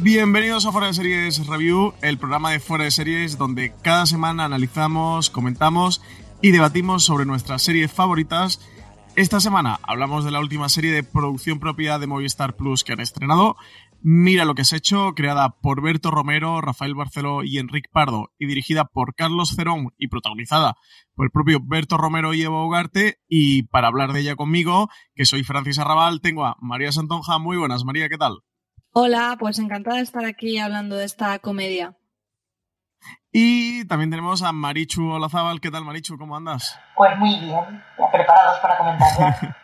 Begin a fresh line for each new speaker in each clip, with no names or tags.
Bienvenidos a Fuera de Series Review, el programa de Fuera de Series donde cada semana analizamos, comentamos y debatimos sobre nuestras series favoritas. Esta semana hablamos de la última serie de producción propia de Movistar Plus que han estrenado. Mira lo que has hecho, creada por Berto Romero, Rafael Barceló y Enrique Pardo y dirigida por Carlos Cerón y protagonizada por el propio Berto Romero y Evo Ugarte. Y para hablar de ella conmigo, que soy Francis Arrabal, tengo a María Santonja. Muy buenas, María, ¿qué tal?
Hola, pues encantada de estar aquí hablando de esta comedia.
Y también tenemos a Marichu Olazábal. ¿Qué tal, Marichu? ¿Cómo andas?
Pues muy bien, ya preparados para comentarlo.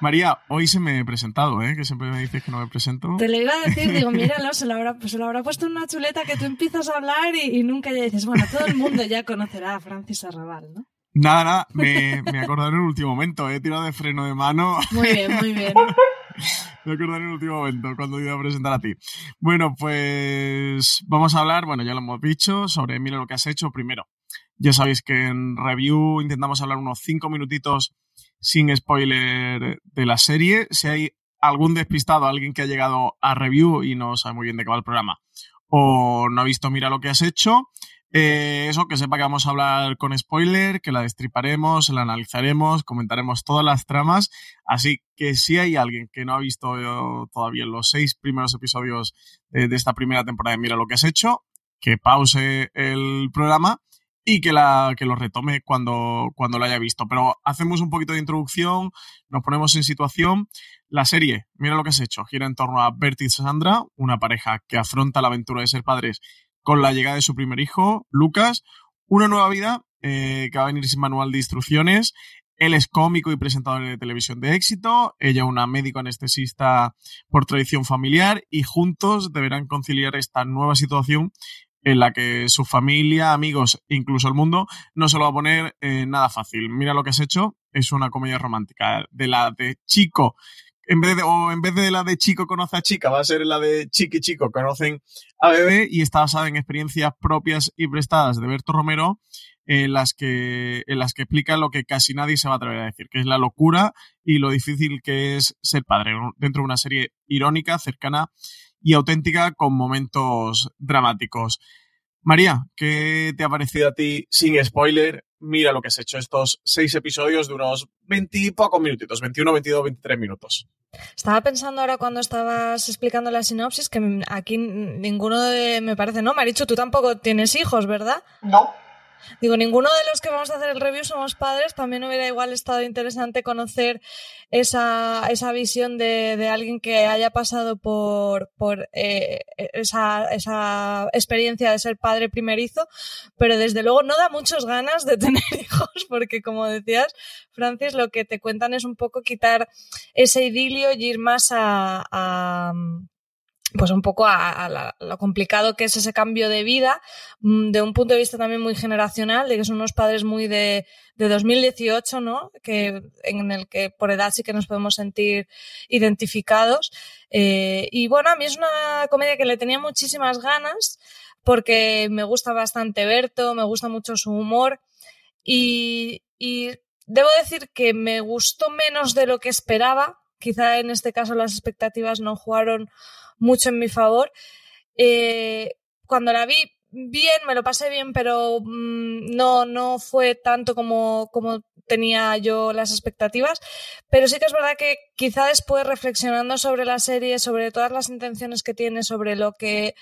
María, hoy se me he presentado, ¿eh? Que siempre me dices que no me presento.
Te lo iba a decir, digo, míralo, se lo habrá, pues se lo habrá puesto en una chuleta que tú empiezas a hablar y, y nunca ya dices, bueno, todo el mundo ya conocerá a Francis Arrabal, ¿no?
Nada, nada, me, me en el último momento, he tirado de freno de mano.
Muy bien, muy bien.
Me he acordado en el último momento cuando iba a presentar a ti. Bueno, pues vamos a hablar, bueno, ya lo hemos dicho, sobre Mira lo que has hecho primero. Ya sabéis que en review intentamos hablar unos cinco minutitos sin spoiler de la serie. Si hay algún despistado, alguien que ha llegado a review y no sabe muy bien de qué va el programa, o no ha visto Mira lo que has hecho, eh, eso, que sepa que vamos a hablar con spoiler, que la destriparemos, la analizaremos, comentaremos todas las tramas. Así que si hay alguien que no ha visto eh, todavía los seis primeros episodios de, esta primera temporada de Mira lo que has hecho, que pause el programa y que, la, que lo retome cuando, cuando lo haya visto. Pero hacemos un poquito de introducción, nos ponemos en situación. La serie, mira lo que has hecho, gira en torno a Bert y Sandra, una pareja que afronta la aventura de ser padres con la llegada de su primer hijo, Lucas, una nueva vida eh, que va a venir sin manual de instrucciones. Él es cómico y presentador de televisión de éxito, ella una médico anestesista por tradición familiar y juntos deberán conciliar esta nueva situación en la que su familia, amigos incluso el mundo no se lo va a poner eh, nada fácil. Mira lo que has hecho, es una comedia romántica de la de chico en vez de, o en vez de la de chico conoce a chica, va a ser la de chiqui chico conocen a bebé y está basada en experiencias propias y prestadas de Berto Romero en las que, en las que explica lo que casi nadie se va a atrever a decir, que es la locura y lo difícil que es ser padre dentro de una serie irónica, cercana y auténtica con momentos dramáticos. María, ¿qué te ha parecido a ti sin spoiler? Mira lo que has hecho estos seis episodios de unos 20 y pocos minutitos, 21, 22, 23 minutos.
Estaba pensando ahora cuando estabas explicando la sinopsis que aquí ninguno de, me parece, no, Marichu, tú tampoco tienes hijos, ¿verdad?
No,
Digo, ninguno de los que vamos a hacer el review somos padres. También hubiera igual estado interesante conocer esa, esa visión de, de alguien que haya pasado por, por eh, esa, esa experiencia de ser padre primerizo. Pero desde luego no da muchas ganas de tener hijos porque, como decías, Francis, lo que te cuentan es un poco quitar ese idilio y ir más a, a pues un poco a, a la, lo complicado que es ese cambio de vida, mm, de un punto de vista también muy generacional, de que son unos padres muy de, de 2018, ¿no? Que, en el que por edad sí que nos podemos sentir identificados. Eh, y bueno, a mí es una comedia que le tenía muchísimas ganas, porque me gusta bastante Berto, me gusta mucho su humor, y, y debo decir que me gustó menos de lo que esperaba. Quizá en este caso las expectativas no jugaron mucho en mi favor. Eh, cuando la vi bien, me lo pasé bien, pero mmm, no, no fue tanto como, como tenía yo las expectativas. Pero sí que es verdad que quizá después reflexionando sobre la serie, sobre todas las intenciones que tiene, sobre lo que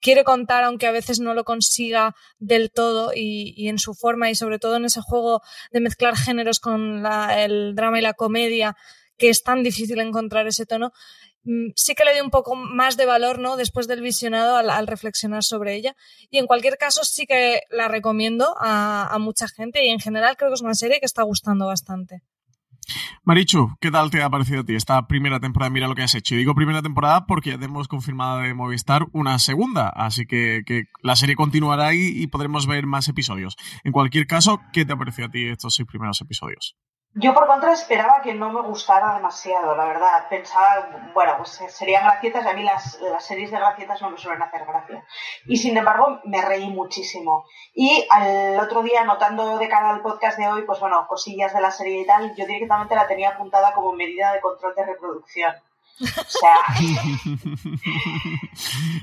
quiere contar, aunque a veces no lo consiga del todo y, y en su forma y sobre todo en ese juego de mezclar géneros con el drama y la comedia, que es tan difícil encontrar ese tono, mm, sí que le di un poco más de valor, ¿no? Después del visionado al, reflexionar sobre ella. Y en cualquier caso, sí que la recomiendo a, mucha gente y en general creo que es una serie que está gustando bastante.
Marichu, ¿qué tal te ha parecido a ti esta primera temporada? Mira lo que has hecho. Y digo primera temporada porque ya tenemos confirmada de Movistar una segunda, así que, que la serie continuará ahí y podremos ver más episodios. En cualquier caso, ¿qué te ha parecido a ti estos seis primeros episodios?
Yo por contra esperaba que no me gustara demasiado, la verdad. Pensaba, bueno, pues serían gracietas a mí las, las series de gracietas no me suelen hacer gracia. Y sin embargo me reí muchísimo. Y al otro día, notando de cara al podcast de hoy, pues bueno, cosillas de la serie y tal, yo directamente la tenía apuntada como medida de control de reproducción. O sea,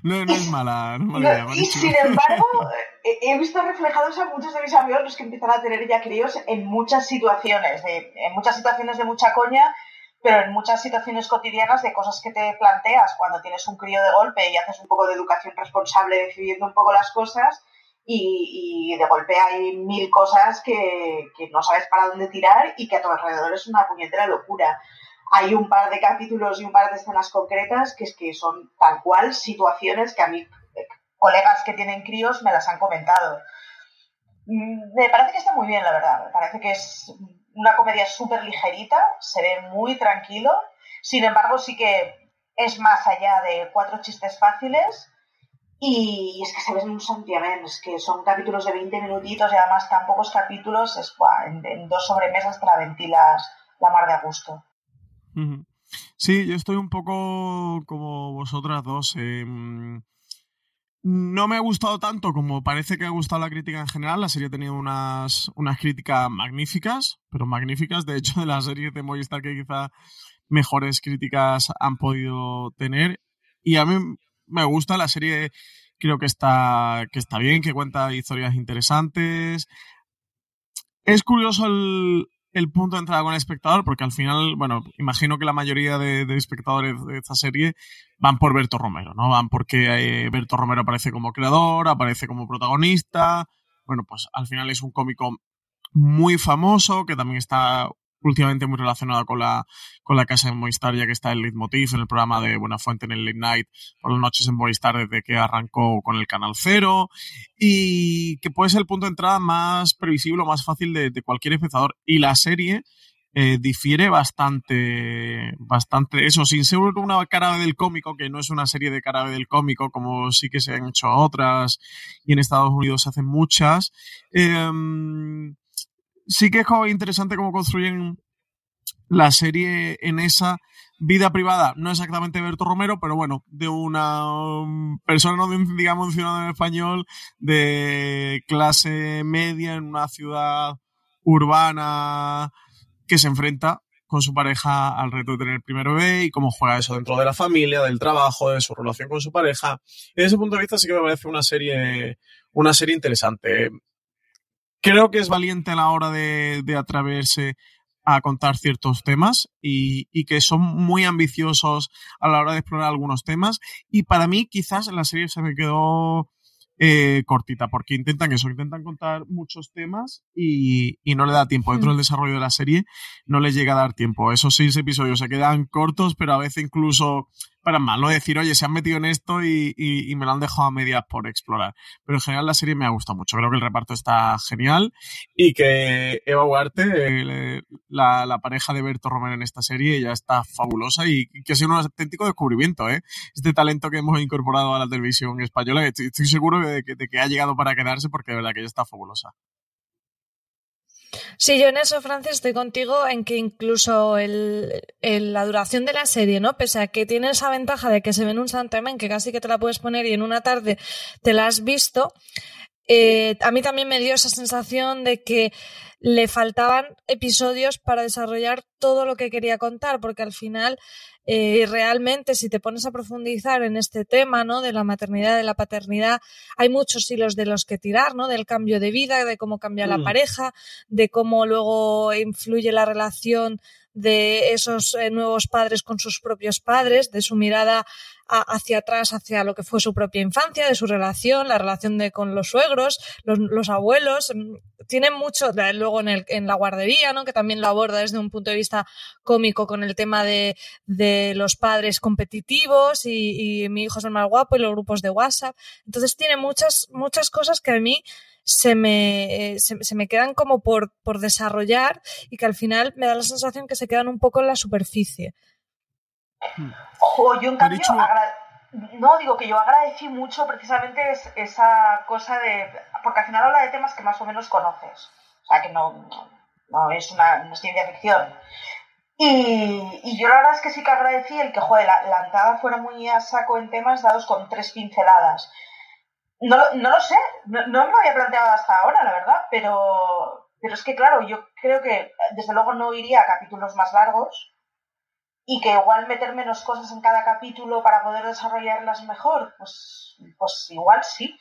no, no es mala, no es mala idea,
y sin embargo, he he visto reflejados a muchos de mis amigos los que empiezan a tener ya críos en muchas situaciones, de- en muchas situaciones de mucha coña, pero en muchas situaciones cotidianas de cosas que te planteas cuando tienes un crío de golpe y haces un poco de educación responsable decidiendo un poco las cosas y, y de golpe hay mil cosas que, que no sabes para dónde tirar y que a tu alrededor es una puñetera locura. Hay un par de capítulos y un par de escenas concretas que es que son tal cual situaciones que a mí eh, colegas que tienen críos me las han comentado. Mm, Me parece que está muy bien, la verdad. Me parece que es una comedia súper ligerita, se ve muy tranquilo. Sin embargo, sí que es más allá de cuatro chistes fáciles. Y es que se ven un santiamén, es que son capítulos de 20 minutitos y además tan pocos capítulos, es en, en dos sobremesas te la ventilas la mar de a gusto.
Sí, yo estoy un poco como vosotras dos. eh, no me ha gustado tanto como parece que ha gustado la crítica en general. La serie ha tenido unas, unas críticas magníficas, pero magníficas. De hecho, de las series de Movistar que quizá mejores críticas han podido tener. Y a mí me gusta la serie, creo que está, que está bien, que cuenta historias interesantes. Es curioso el, el punto de entrada con el espectador, porque al final, bueno, imagino que la mayoría de, espectadores de esta serie van por Berto Romero, ¿no? Van porque eh, Berto Romero aparece como creador, aparece como protagonista. Bueno, pues al final es un cómico muy famoso, que también está últimamente muy relacionado con la, con la casa de Movistar, ya que está el Leitmotiv en el programa de Buena Fuente en el Late Night por las noches en Movistar desde que arrancó con el Canal Cero y que puede ser el punto de entrada más previsible o más fácil de, cualquier espectador. Y la serie eh, difiere bastante, bastante eso, sin ser una cara del cómico, que no es una serie de cara del cómico, como sí que se han hecho otras y en Estados Unidos se hacen muchas. Eh, sí que es como interesante cómo construyen la serie en esa vida privada, no exactamente Berto Romero, pero bueno, de una um, persona, no de digamos, un ciudadano español de clase media en una ciudad urbana que se enfrenta con su pareja al reto de tener el primer bebé y cómo juega eso dentro de la familia, del trabajo, de su relación con su pareja. Desde ese punto de vista sí que me parece una serie, una serie interesante. Creo que es valiente a la hora de, de atreverse a contar ciertos temas y, y, que son muy ambiciosos a la hora de explorar algunos temas. Y para mí, quizás la serie se me quedó eh, cortita, porque intentan eso, intentan contar muchos temas y, y, no le da tiempo. Dentro del desarrollo de la serie no les llega a dar tiempo. Esos seis episodios se quedan cortos, pero a veces incluso para mal, ¿no? Decir, oye, se han metido en esto y, y, y, me lo han dejado a medias por explorar. Pero en general la serie me ha gustado mucho. Creo que el reparto está genial y que Eva Huarte, eh, la, la, pareja de Berto Romero en esta serie, ya está fabulosa y que ha sido un auténtico descubrimiento, ¿eh? Este talento que hemos incorporado a la televisión española, estoy, estoy seguro de que, de que ha llegado para quedarse porque de verdad que ella está fabulosa.
Sí, yo en eso, Francis, estoy contigo en que incluso el, la duración de la serie, ¿no? Pese a que tiene esa ventaja de que se ve en un santiamén, que casi que te la puedes poner y en una tarde te la has visto, eh, a mí también me dio esa sensación de que le faltaban episodios para desarrollar todo lo que quería contar, porque al final eh, realmente si te pones a profundizar en este tema, ¿no? De la maternidad, de la paternidad, hay muchos hilos de los que tirar, ¿no? Del cambio de vida, de cómo cambia mm. la pareja, de cómo luego influye la relación de esos eh, nuevos padres con sus propios padres, de su mirada hacia atrás, hacia lo que fue su propia infancia, de su relación, la relación de, con los suegros, los, abuelos. Mm, tiene mucho, luego en, el, en la guardería, ¿no? que también lo aborda desde un punto de vista cómico con el tema de, de los padres competitivos y, y, mi hijo es el más guapo y los grupos de WhatsApp. Entonces tiene muchas, muchas cosas que a mí se me, se, me quedan como por, por desarrollar y que al final me da la sensación que se quedan un poco en la superficie.
Ojo, yo en cambio, no digo que yo agradecí mucho precisamente esa cosa de, porque al final habla de temas que más o menos conoces, o sea que no, no es una ciencia ficción. Y, y, yo la verdad es que sí que agradecí el que, joder, la, la entrada fuera muy a saco en temas dados con tres pinceladas. No, no lo sé, no, no, me lo había planteado hasta ahora, la verdad, pero, pero es que, claro, yo creo que desde luego no iría a capítulos más largos, y que igual meter menos cosas en cada capítulo para poder desarrollarlas mejor, pues, pues igual sí.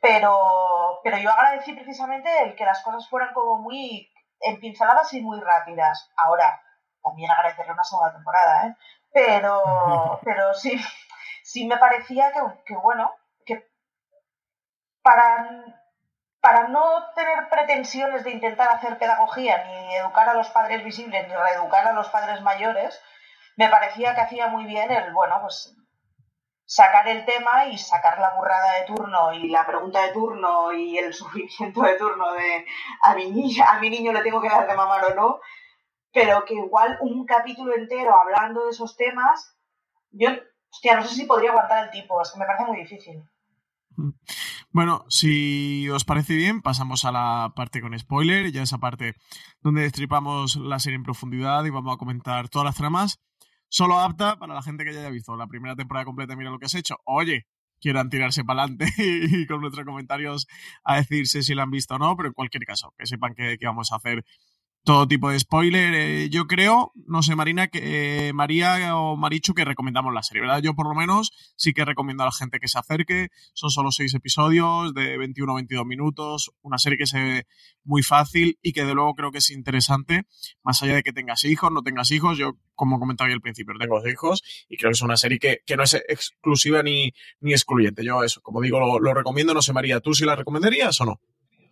Pero, pero yo agradecí precisamente el que las cosas fueran como muy empinceladas y muy rápidas. Ahora, también agradecerle una segunda temporada, ¿eh? Pero, pero sí, sí me parecía que, que bueno, para, para no tener pretensiones de intentar hacer pedagogía, ni educar a los padres visibles, ni reeducar a los padres mayores, me parecía que hacía muy bien el, bueno, pues sacar el tema y sacar la burrada de turno y la pregunta de turno y el sufrimiento de turno de a mi, niña, a mi niño le tengo que dar de mamar o no, pero que igual un capítulo entero hablando de esos temas, yo, hostia, no sé si podría aguantar el tipo, es que me parece muy difícil.
Bueno, si os parece bien, pasamos a la parte con spoiler, ya esa parte donde destripamos la serie en profundidad y vamos a comentar todas las tramas solo apta para la gente que ya haya visto la primera temporada completa Mira lo que has hecho. Oye, quieran tirarse para adelante y con nuestros comentarios a decirse si la han visto o no, pero en cualquier caso, que sepan que vamos a hacer todo tipo de spoiler. Eh, yo creo, no sé, Marina, que eh, María o Marichu, que recomendamos la serie, ¿verdad? Yo por lo menos sí que recomiendo a la gente que se acerque. Son solo seis episodios de 21 o 22 minutos. Una serie que se ve muy fácil y que de luego creo que es interesante, más allá de que tengas hijos, no tengas hijos. Yo, como comentaba al principio, tengo hijos y creo que es una serie que, que no es exclusiva ni, ni excluyente. Yo eso, como digo, lo, lo recomiendo. No sé, María, ¿tú sí la recomendarías o no?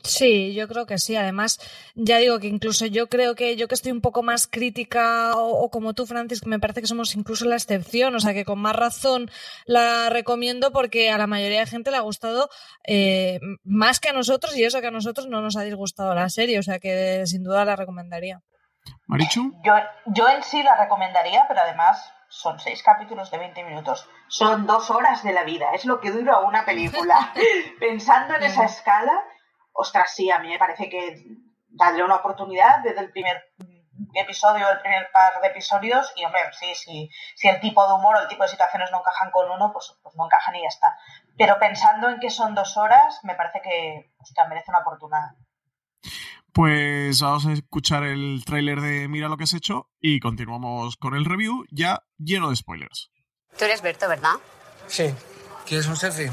Sí, yo creo que sí. Además, ya digo que incluso yo creo que yo que estoy un poco más crítica o, como tú, Francis, que me parece que somos incluso la excepción, o sea que con más razón la recomiendo porque a la mayoría de gente le ha gustado eh, más que a nosotros y eso que a nosotros no nos ha disgustado la serie, o sea que sin duda la recomendaría.
Marichu.
Yo, yo en sí la recomendaría, pero además son seis capítulos de 20 minutos. Son dos horas de la vida, es lo que dura una película. Pensando en esa escala ostras, sí, a mí me parece que darle una oportunidad desde el primer episodio, el primer par de episodios, y hombre, sí, sí, si el tipo de humor o el tipo de situaciones no encajan con uno, pues, pues no encajan y ya está. Pero pensando en que son dos horas, me parece que merece una oportunidad.
Pues vamos a escuchar el tráiler de Mira lo que has hecho y continuamos con el review ya lleno de spoilers.
Tú eres Berto, ¿verdad?
Sí. ¿Quieres un selfie?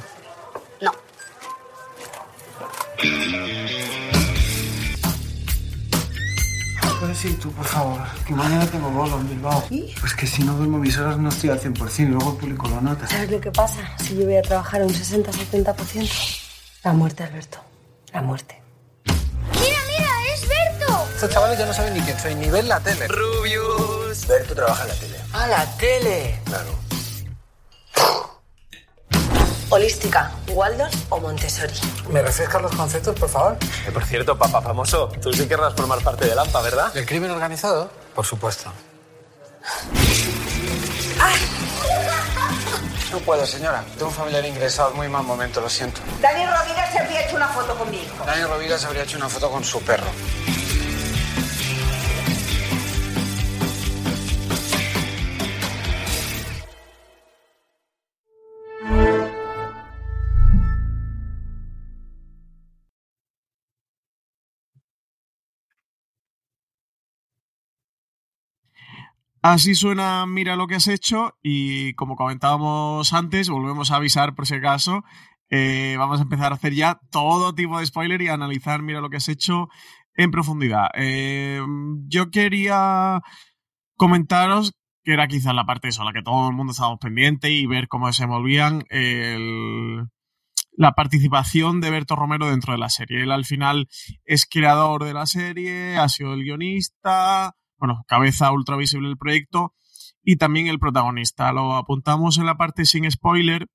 Puedes ir tú, por favor, que mañana tengo bolo en Bilbao. ¿Y? Pues que si no duermo mis horas no estoy al 100%, luego publico la nota.
¿Sabes lo que pasa? Si yo voy a trabajar un 60-70%. La muerte, Alberto. La muerte.
¡Mira, mira! ¡Es Berto!
Estos chavales ya no saben ni quién soy, ni ven la tele.
Rubius. Berto trabaja en la tele.
¡Ah, la tele!
Claro.
Holística, Waldorf o Montessori.
¿Me refrescas los conceptos, por favor?
Eh, por cierto, papá famoso, tú sí querrás formar parte de Lampa, ¿verdad?
¿Del crimen organizado? Por supuesto. No puedo, señora. Tengo un familiar ingresado. Es muy mal momento, lo siento.
Dani Rovira se habría hecho una foto con mi hijo.
Dani Rovira se habría hecho una foto con su perro.
Así suena Mira lo que has hecho y como comentábamos antes, volvemos a avisar por si acaso, eh, vamos a empezar a hacer ya todo tipo de spoiler y a analizar Mira lo que has hecho en profundidad. Eh, yo quería comentaros que era quizás la parte eso, la que todo el mundo estábamos pendiente y ver cómo se envolvían la participación de Berto Romero dentro de la serie. Él al final es creador de la serie, ha sido el guionista, bueno, cabeza ultra visible del proyecto y también el protagonista. Lo apuntamos en la parte sin spoiler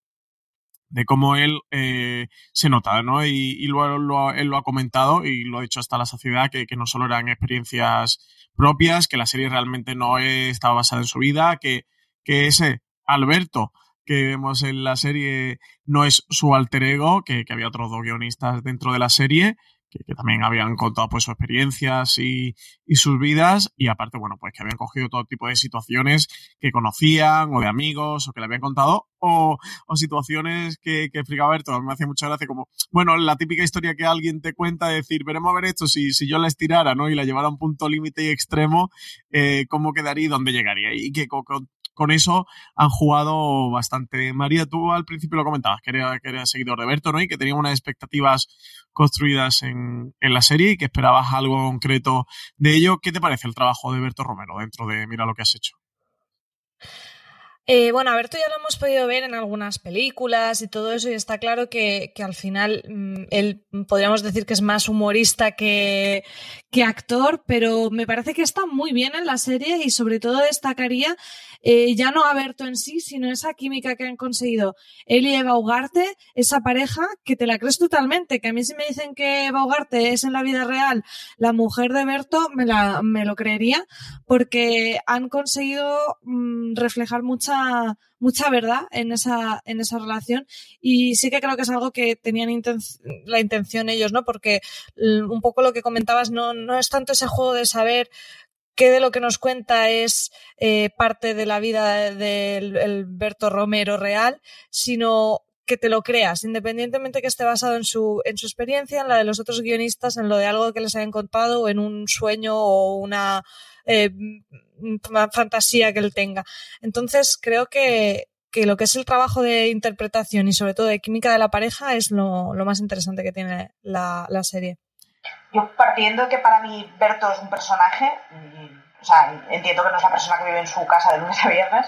de cómo él eh, se nota, ¿no? Y, y luego él lo ha comentado y lo ha dicho hasta la sociedad que, que, no solo eran experiencias propias, que la serie realmente no estaba basada en su vida, que, que ese Alberto que vemos en la serie no es su alter ego, que, que había otros dos guionistas dentro de la serie, que, también habían contado pues sus experiencias y, y, sus vidas y aparte, bueno, pues que habían cogido todo tipo de situaciones que conocían o de amigos o que le habían contado o, o situaciones que, que explicaba Berto. Me hacía mucha gracia como, bueno, la típica historia que alguien te cuenta de decir, veremos a ver esto si, si yo la estirara, ¿no? Y la llevara a un punto límite y extremo, eh, cómo quedaría y dónde llegaría. Y que con, con con eso han jugado bastante. María, tú al principio lo comentabas, que era, que era seguidor de Berto, ¿no? Y que tenía unas expectativas construidas en, en, la serie y que esperabas algo concreto de ello. ¿Qué te parece el trabajo de Berto Romero dentro de Mira lo que has hecho?
Eh, bueno, a ya lo hemos podido ver en algunas películas y todo eso, y está claro que, que al final mmm, él podríamos decir que es más humorista que, que, actor, pero me parece que está muy bien en la serie y sobre todo destacaría eh, ya no a Berto en sí, sino esa química que han conseguido él y Eva Ugarte, esa pareja que te la crees totalmente, que a mí si me dicen que Eva Ugarte es en la vida real la mujer de Berto, me, la, me lo creería, porque han conseguido mmm, reflejar mucha mucha verdad en esa, en esa relación y sí que creo que es algo que tenían la intención ellos, ¿no? Porque un poco lo que comentabas no, no es tanto ese juego de saber qué de lo que nos cuenta es eh, parte de la vida del Berto Romero real, sino que te lo creas, independientemente que esté basado en su, en su experiencia, en la de los otros guionistas, en lo de algo que les hayan contado, o en un sueño o una eh, fantasía que él tenga. Entonces, creo que, que, lo que es el trabajo de interpretación y sobre todo de química de la pareja es lo, lo más interesante que tiene la, la, serie.
Yo partiendo que para mí Berto es un personaje, o sea, entiendo que no es la persona que vive en su casa de lunes a viernes,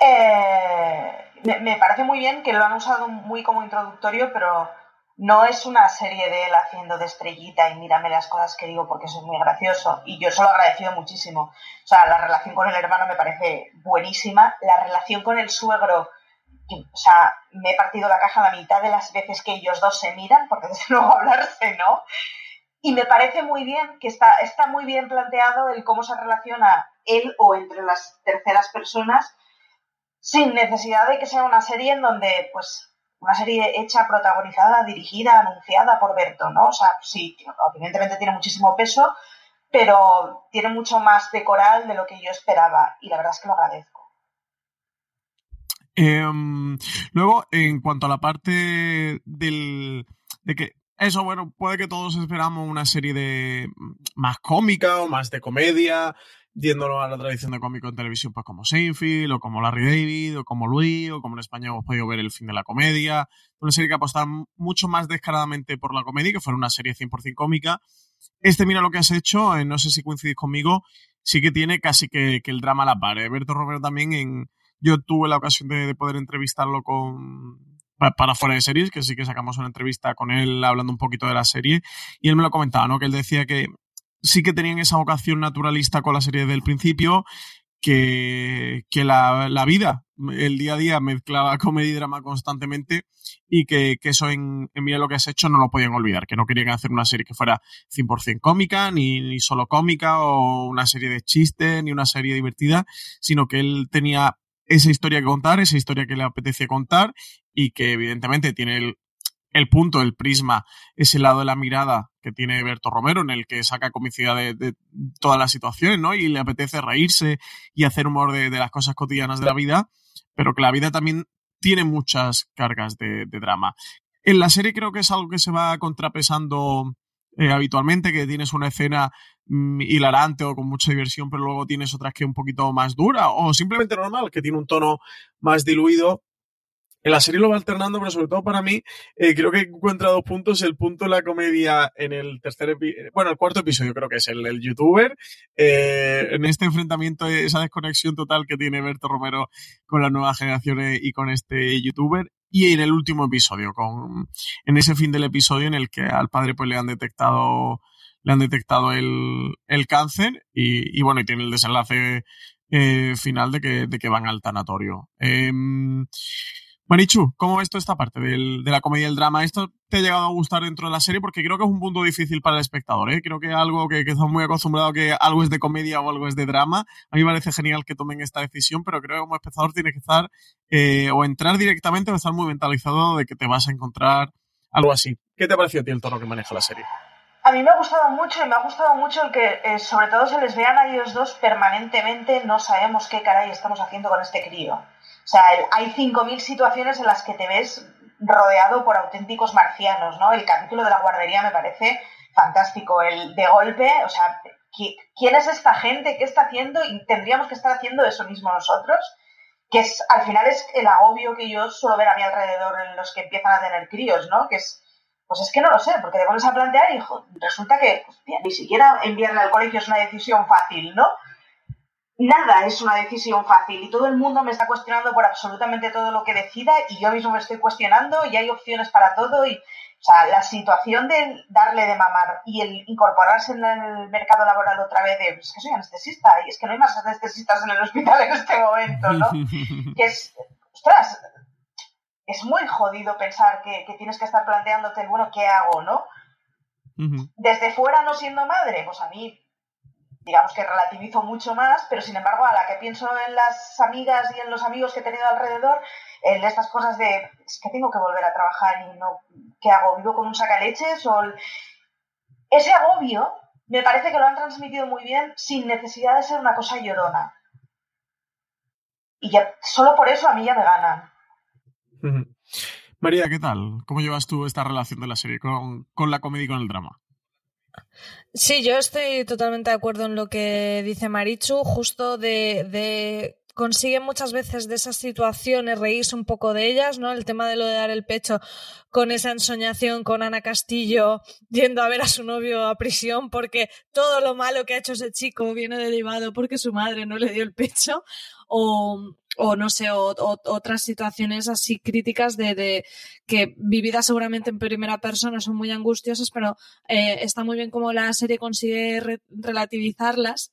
eh, me, me, parece muy bien que lo han usado muy como introductorio, pero no es una serie de él haciendo de estrellita y mírame las cosas que digo porque eso es muy gracioso. Y yo se lo agradecido muchísimo. O sea, la relación con el hermano me parece buenísima. La relación con el suegro, o sea, me he partido la caja la mitad de las veces que ellos dos se miran, porque desde luego hablarse no. Y me parece muy bien que está, está muy bien planteado el cómo se relaciona él o entre las terceras personas sin necesidad de que sea una serie en donde, pues, una serie hecha, protagonizada, dirigida, anunciada por Berto, ¿no? O sea, sí, evidentemente tiene muchísimo peso, pero tiene mucho más de coral de lo que yo esperaba y la verdad es que lo agradezco.
Eh, luego, en cuanto a la parte del, de que eso, bueno, puede que todos esperamos una serie de más cómica o más de comedia, yéndolo a la tradición de cómico en televisión, pues como Seinfeld, o como Larry David, o como Louis, o como en España hemos podido ver El fin de la comedia. Una serie que apostaba mucho más descaradamente por la comedia, que fuera una serie 100% cómica. Este, mira lo que has hecho, eh, no sé si coincidís conmigo, sí que tiene casi que, que el drama a la par. Eh. Berto Romero también, en, yo tuve la ocasión de, de poder entrevistarlo con, para fuera de series, que sí que sacamos una entrevista con él hablando un poquito de la serie, y él me lo comentaba, ¿no? Que él decía que sí que tenían esa vocación naturalista con la serie desde el principio, que, que la, la, vida, el día a día mezclaba comedia y drama constantemente y que, que eso en, en, Mira lo que has hecho no lo podían olvidar, que no querían hacer una serie que fuera 100% cómica, ni, ni solo cómica o una serie de chistes, ni una serie divertida, sino que él tenía esa historia que contar, esa historia que le apetece contar y que evidentemente tiene el, el punto, el prisma, ese lado de la mirada que tiene Berto Romero, en el que saca comicidad de, todas las situaciones, ¿no? Y le apetece reírse y hacer humor de, las cosas cotidianas de la vida, pero que la vida también tiene muchas cargas de, drama. En la serie creo que es algo que se va contrapesando eh, habitualmente, que tienes una escena mmm, hilarante o con mucha diversión, pero luego tienes otras que un poquito más dura, o simplemente normal, que tiene un tono más diluido en la serie lo va alternando, pero sobre todo para mí, eh, creo que encuentra dos puntos. El punto de la comedia en el tercer episodio, bueno, el cuarto episodio creo que es el, el youtuber. Eh, en este enfrentamiento, esa desconexión total que tiene Berto Romero con las nuevas generaciones y con este youtuber. Y en el último episodio, con, en ese fin del episodio en el que al padre pues le han detectado, le han detectado el, el cáncer y, bueno, y tiene el desenlace eh, final de que, de que van al tanatorio. Eh, Marichu, ¿cómo ves toda esta parte del, de la comedia y el drama? ¿Esto te ha llegado a gustar dentro de la serie? Porque creo que es un punto difícil para el espectador, ¿eh? Creo que algo que, que estamos muy acostumbrados que algo es de comedia o algo es de drama. A mí me parece genial que tomen esta decisión, pero creo que como espectador tiene que estar eh, o entrar directamente o estar muy mentalizado de que te vas a encontrar algo así. ¿Qué te pareció a ti el tono que maneja la serie?
A mí me ha gustado mucho y me ha gustado mucho el que eh, sobre todo se les vean a ellos dos permanentemente no sabemos qué caray estamos haciendo con este crío. O sea, hay 5.000 situaciones en las que te ves rodeado por auténticos marcianos, ¿no? El capítulo de la guardería me parece fantástico. El de golpe, o sea, ¿quién es esta gente? ¿Qué está haciendo? Y tendríamos que estar haciendo eso mismo nosotros, que es, al final es el agobio que yo suelo ver a mi alrededor en los que empiezan a tener críos, ¿no? Que es, pues es que no lo sé, porque te pones a plantear y resulta que ni siquiera enviarle al colegio es una decisión fácil, ¿no? Nada es una decisión fácil y todo el mundo me está cuestionando por absolutamente todo lo que decida y yo mismo me estoy cuestionando y hay opciones para todo y o sea, la situación de darle de mamar y el incorporarse en el mercado laboral otra vez de, es que soy anestesista y es que no hay más anestesistas en el hospital en este momento, ¿no? que es, ostras, es muy jodido pensar que, que tienes que estar planteándote, bueno, ¿qué hago, no? Desde fuera no siendo madre, pues a mí digamos que relativizo mucho más, pero sin embargo a la que pienso en las amigas y en los amigos que he tenido alrededor, en estas cosas de es que tengo que volver a trabajar y no, ¿qué hago? ¿Vivo con un sacaleches? O Ese agobio me parece que lo han transmitido muy bien sin necesidad de ser una cosa llorona. Y ya, solo por eso a mí ya me ganan.
María, ¿qué tal? ¿Cómo llevas tú esta relación de la serie con, con la comedia y con el drama?
Sí, yo estoy totalmente de acuerdo en lo que dice Marichu, justo de, consigue muchas veces de esas situaciones reírse un poco de ellas, ¿no? El tema de lo de dar el pecho con esa ensoñación con Ana Castillo yendo a ver a su novio a prisión porque todo lo malo que ha hecho ese chico viene derivado porque su madre no le dio el pecho o, o no sé, o, otras situaciones así críticas de, de, que vividas seguramente en primera persona son muy angustiosas, pero eh, está muy bien como la serie consigue re relativizarlas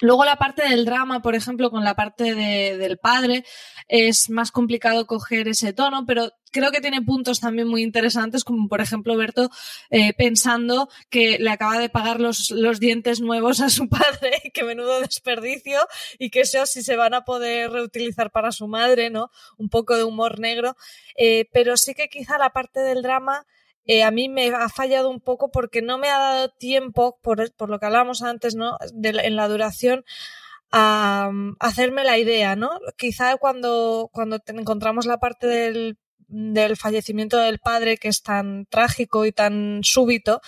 Luego la parte del drama, por ejemplo, con la parte de, del padre, es más complicado coger ese tono, pero creo que tiene puntos también muy interesantes, como por ejemplo Berto eh, pensando que le acaba de pagar los, los dientes nuevos a su padre, que menudo desperdicio, y que eso sí se van a poder reutilizar para su madre, ¿no? Un poco de humor negro. Eh, pero sí que quizá la parte del drama eh, a mí me ha fallado un poco porque no me ha dado tiempo, por, por lo que hablábamos antes, ¿no? En la duración, a, a, hacerme la idea, ¿no? Quizá cuando, cuando encontramos la parte del, del fallecimiento del padre, que es tan trágico y tan súbito,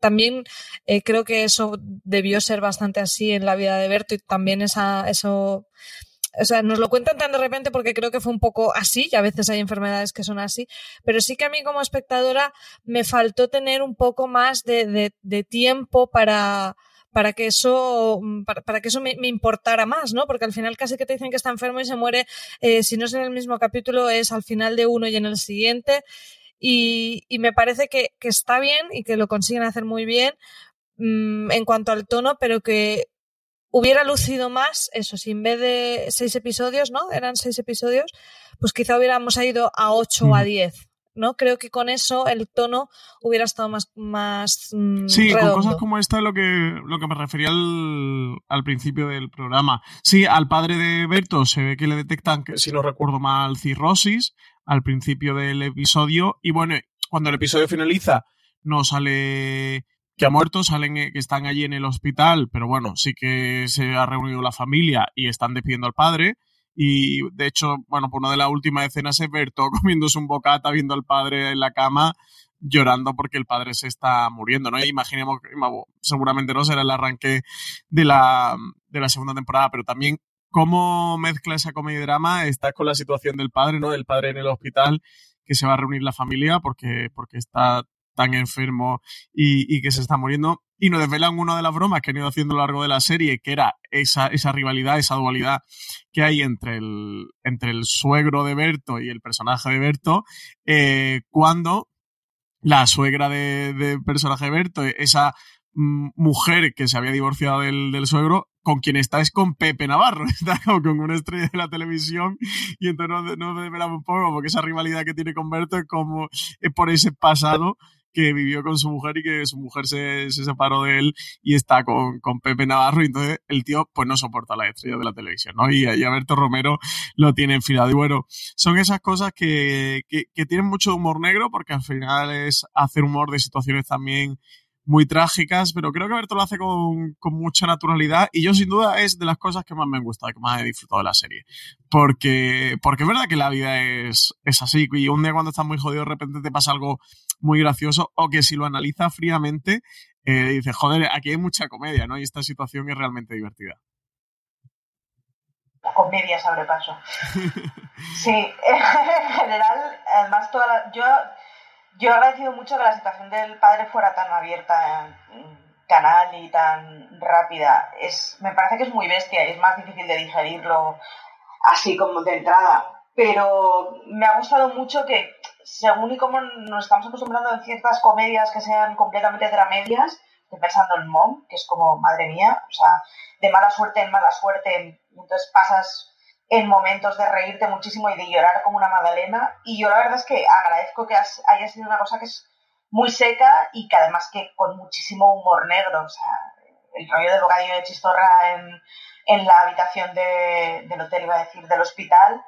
también eh, creo que eso debió ser bastante así en la vida de Berto y también esa, eso o sea, nos lo cuentan tan de repente porque creo que fue un poco así, y a veces hay enfermedades que son así, pero sí que a mí como espectadora me faltó tener un poco más de, de, tiempo para, para que eso, para, para que eso me, importara más, ¿no? Porque al final casi que te dicen que está enfermo y se muere, eh, si no es en el mismo capítulo, es al final de uno y en el siguiente. Y, me parece que, está bien y que lo consiguen hacer muy bien mmm, en cuanto al tono, pero que hubiera lucido más eso, si en vez de seis episodios, ¿no? Eran seis episodios, pues quizá hubiéramos ido a ocho mm. o a diez. ¿no? Creo que con eso el tono hubiera estado más. más mmm,
sí,
redondo.
con cosas como esta lo que, lo que me refería al, al, principio del programa. Sí, al padre de Berto se ve que le detectan, que, si no recuerdo mal, cirrosis al principio del episodio. Y bueno, cuando el episodio finaliza, no sale que ha muerto, salen que están allí en el hospital, pero bueno, sí que se ha reunido la familia y están despidiendo al padre. Y de hecho, bueno, por una de las últimas escenas es Berto comiéndose un bocata, viendo al padre en la cama, llorando porque el padre se está muriendo, ¿no? Imaginemos seguramente no será el arranque de la, de la segunda temporada, pero también cómo mezcla esa comedia y drama, está con la situación del padre, ¿no? Del padre en el hospital, que se va a reunir la familia porque, porque está tan enfermo y, que se está muriendo. Y nos desvelan una de las bromas que han ido haciendo a lo largo de la serie, que era esa, esa rivalidad, esa dualidad que hay entre el, entre el suegro de Berto y el personaje de Berto, eh, cuando la suegra de, de personaje de Berto, esa mm, mujer que se había divorciado del, del, suegro, con quien está es con Pepe Navarro, está con una estrella de la televisión y entonces no, no me un poco porque esa rivalidad que tiene con Berto es como es por ese pasado que vivió con su mujer y que su mujer se, se separó de él y está con, con, Pepe Navarro y entonces el tío pues no soporta la estrella de la televisión, ¿no? Y, y Alberto Romero lo tiene enfilado. Y bueno, son esas cosas que, que, que tienen mucho humor negro porque al final es hacer humor de situaciones también muy trágicas, pero creo que Berto lo hace con, con, mucha naturalidad y yo sin duda es de las cosas que más me han gustado, que más he disfrutado de la serie. Porque, porque es verdad que la vida es, es así y un día cuando estás muy jodido de repente te pasa algo muy gracioso o que si lo analiza fríamente eh, dices, joder, aquí hay mucha comedia, ¿no? Y esta situación es realmente divertida.
Comedia paso sí, en general, además toda la, yo yo he agradecido mucho que la situación del padre fuera tan abierta canal y tan rápida. Es, me parece que es muy bestia y es más difícil de digerirlo así como de entrada. Pero me ha gustado mucho que, según y como nos estamos acostumbrando en ciertas comedias que sean completamente dramedias, estoy pensando en Mom, que es como, madre mía, o sea, de mala suerte en mala suerte, entonces pasas en momentos de reírte muchísimo y de llorar como una magdalena. Y yo la verdad es que agradezco que haya sido una cosa que es muy seca y que además que con muchísimo humor negro. O sea, el rollo del bocadillo de chistorra en, en la habitación de, del hotel, iba a decir, del hospital,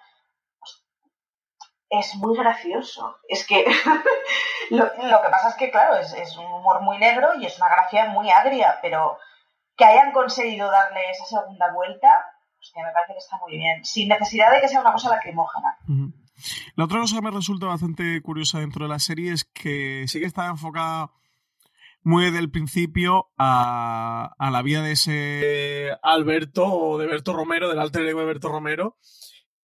es muy gracioso. Es que lo, lo, que pasa es que, claro, es, es un humor muy negro y es una gracia muy agria, pero que hayan conseguido darle esa segunda vuelta que me parece que está muy bien, sin necesidad de que sea una cosa lacrimógena.
La otra cosa que me resulta bastante curiosa dentro de la serie es que sí que está enfocada muy desde el principio a, a, la vida de ese Alberto o de Berto Romero, del alter ego de Berto Romero,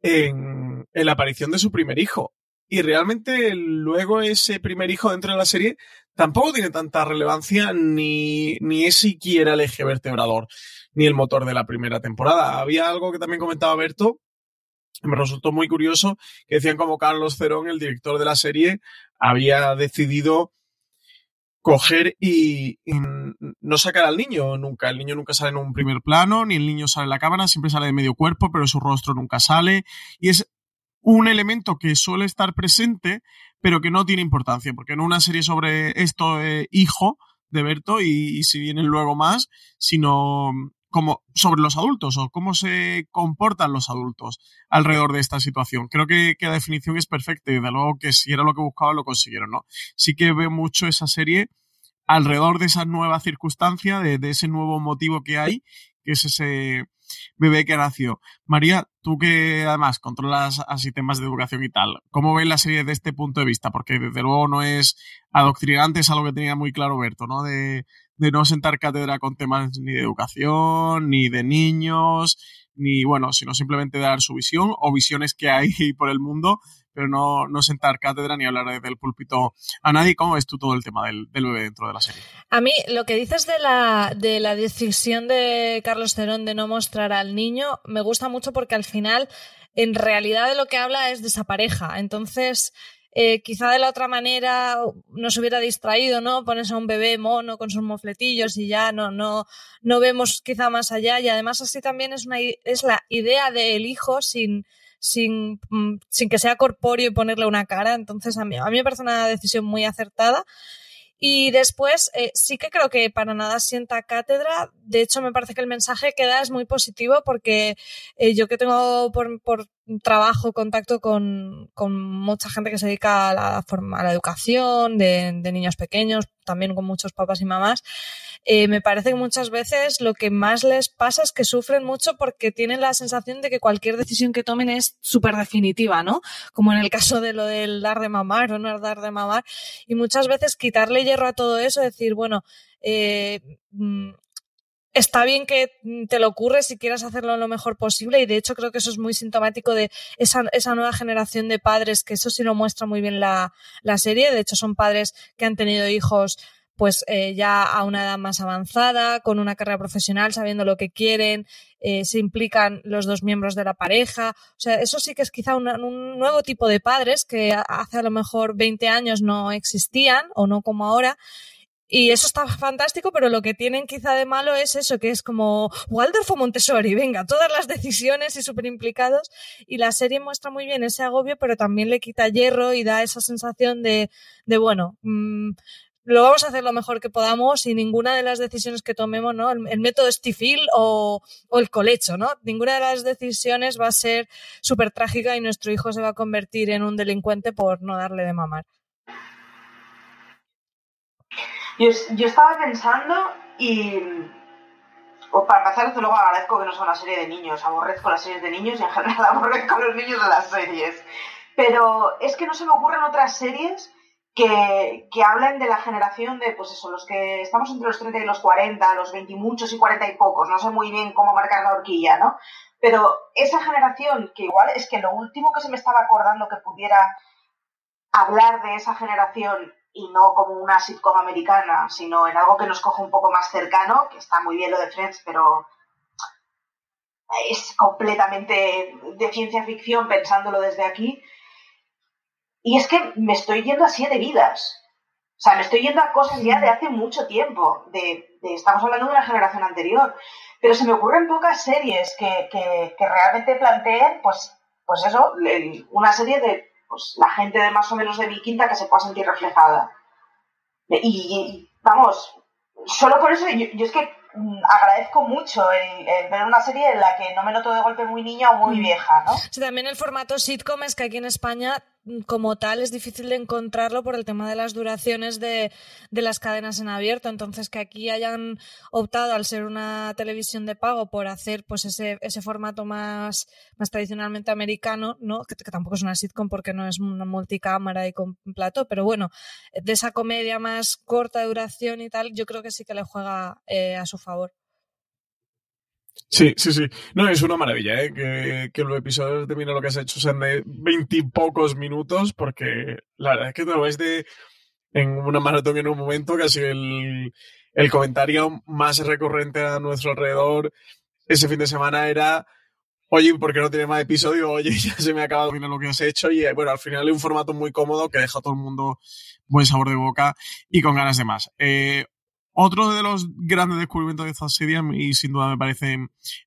en, en, la aparición de su primer hijo. Y realmente luego ese primer hijo dentro de la serie tampoco tiene tanta relevancia ni, ni es siquiera el eje vertebrador ni el motor de la primera temporada. Había algo que también comentaba Berto, me resultó muy curioso, que decían como Carlos Cerón, el director de la serie, había decidido coger y, y, no sacar al niño nunca. El niño nunca sale en un primer plano, ni el niño sale en la cámara, siempre sale de medio cuerpo, pero su rostro nunca sale. Y es un elemento que suele estar presente, pero que no tiene importancia, porque en una serie sobre esto, eh, hijo de Berto, y, y si vienen luego más, sino como sobre los adultos o cómo se comportan los adultos alrededor de esta situación. Creo que, que la definición es perfecta y de luego que si era lo que buscaba lo consiguieron, ¿no? Sí que veo mucho esa serie alrededor de esa nueva circunstancia, de, de ese nuevo motivo que hay, que es ese bebé que nació. María, tú que además controlas así temas de educación y tal, ¿cómo ves la serie desde este punto de vista? Porque desde luego no es adoctrinante, es algo que tenía muy claro Berto, ¿no? De, de no sentar cátedra con temas ni de educación, ni de niños, ni bueno, sino simplemente dar su visión o visiones que hay por el mundo, pero no, no sentar cátedra ni hablar desde el púlpito a nadie. ¿Cómo ves tú todo el tema del, bebé dentro de la serie?
A mí, lo que dices de la, de la decisión de Carlos Cerón de no mostrar al niño, me gusta mucho porque al final, en realidad de lo que habla es de esa pareja. Entonces, eh, quizá de la otra manera nos hubiera distraído, ¿no? Pones a un bebé mono con sus mofletillos y ya no, no, no vemos quizá más allá. Y además así también es, una, es la idea del hijo sin, sin, mm, sin que sea corpóreo y ponerle una cara. Entonces a mí, a mí me parece una decisión muy acertada. Y después, eh, sí que creo que para nada sienta cátedra. De hecho, me parece que el mensaje que da es muy positivo porque eh, yo que tengo por, por trabajo, contacto con, con, mucha gente que se dedica a la, a la educación de, de, niños pequeños, también con muchos papás y mamás, eh, me parece que muchas veces lo que más les pasa es que sufren mucho porque tienen la sensación de que cualquier decisión que tomen es súper definitiva, ¿no? Como en el caso de lo del dar de mamar o no dar de mamar. Y muchas veces quitarle hierro a todo eso, decir, bueno, eh, mm, está bien que te lo ocurres y quieras hacerlo lo mejor posible y de hecho creo que eso es muy sintomático de esa, nueva generación de padres, que eso sí lo muestra muy bien la serie. De hecho son padres que han tenido hijos pues eh, ya a una edad más avanzada, con una carrera profesional, sabiendo lo que quieren, eh, se implican los dos miembros de la pareja. O sea, eso sí que es quizá un, nuevo tipo de padres que hace a lo mejor 20 años no existían o no como ahora. Y eso está fantástico, pero lo que tienen quizá de malo es eso, que es como Waldorf o Montessori, venga, todas las decisiones y súper implicados. Y la serie muestra muy bien ese agobio, pero también le quita hierro y da esa sensación de, bueno, mmm, lo vamos a hacer lo mejor que podamos y ninguna de las decisiones que tomemos, ¿no? El, método Stifil o, el colecho, ¿no? Ninguna de las decisiones va a ser súper trágica y nuestro hijo se va a convertir en un delincuente por no darle de mamar.
Yo, estaba pensando y o para empezar, luego agradezco que no sea una serie de niños, aborrezco las series de niños y en general aborrezco los niños de las series. Pero es que no se me ocurren otras series que, que, hablan de la generación de, pues eso, los que estamos entre los 30 y los 40, los 20 y muchos y 40 y pocos, no sé muy bien cómo marcar la horquilla, ¿no? Pero esa generación, que igual es que lo último que se me estaba acordando que pudiera hablar de esa generación y no como una sitcom americana, sino en algo que nos coge un poco más cercano, que está muy bien lo de Friends, pero es completamente de ciencia ficción pensándolo desde aquí, y es que me estoy yendo a siete vidas. O sea, me estoy yendo a cosas ya de hace mucho tiempo. De, de estamos hablando de una generación anterior. Pero se me ocurren pocas series que, que, que realmente planteen, pues, pues eso, una serie de pues, la gente de más o menos de mi quinta que se pueda sentir reflejada. Y, y vamos, solo por eso yo, yo es que Mm, agradezco mucho el, el, ver una serie en la que no me noto de golpe muy niña o muy mm. vieja, ¿no?
Sí, también el formato sitcom es que aquí en España como tal es difícil de encontrarlo por el tema de las duraciones de, de, las cadenas en abierto. Entonces, que aquí hayan optado, al ser una televisión de pago, por hacer pues ese, ese formato más, más tradicionalmente americano, ¿no? Que, que, tampoco es una sitcom porque no es una multicámara y con plató, pero bueno, de esa comedia más corta de duración y tal, yo creo que sí que le juega eh, a su favor.
Sí, sí, sí. No, es una maravilla, ¿eh? Que, los episodios de Mira lo que has hecho sean de veintipocos minutos, porque la verdad es que te lo ves de en una maratón en un momento, casi el, el comentario más recurrente a nuestro alrededor ese fin de semana era oye, ¿por qué no tiene más episodio? Oye, ya se me ha acabado Mira lo que has hecho. Y bueno, al final es un formato muy cómodo que deja a todo el mundo buen sabor de boca y con ganas de más. Eh, otro de los grandes descubrimientos de esta serie, y sin duda me parece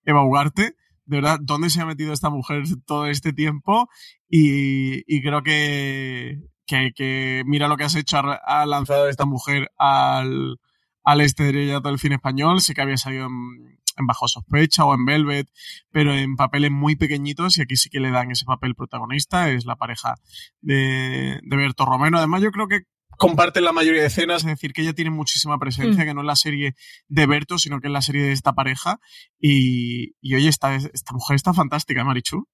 Eva Ugarte, de verdad, ¿dónde se ha metido esta mujer todo este tiempo? Y, y creo que, que, que, mira lo que has hecho, ha lanzado esta mujer al, al estrellato del cine español. Sé que había salido en, en, Bajo Sospecha o en Velvet, pero en papeles muy pequeñitos y aquí sí que le dan ese papel protagonista. Es la pareja de, de Berto Romero. Además, yo creo que comparten la mayoría de escenas, es decir, que ella tiene muchísima presencia, mm. que no es la serie de Berto, sino que es la serie de esta pareja. Y, y oye, esta, esta mujer está fantástica, Marichu.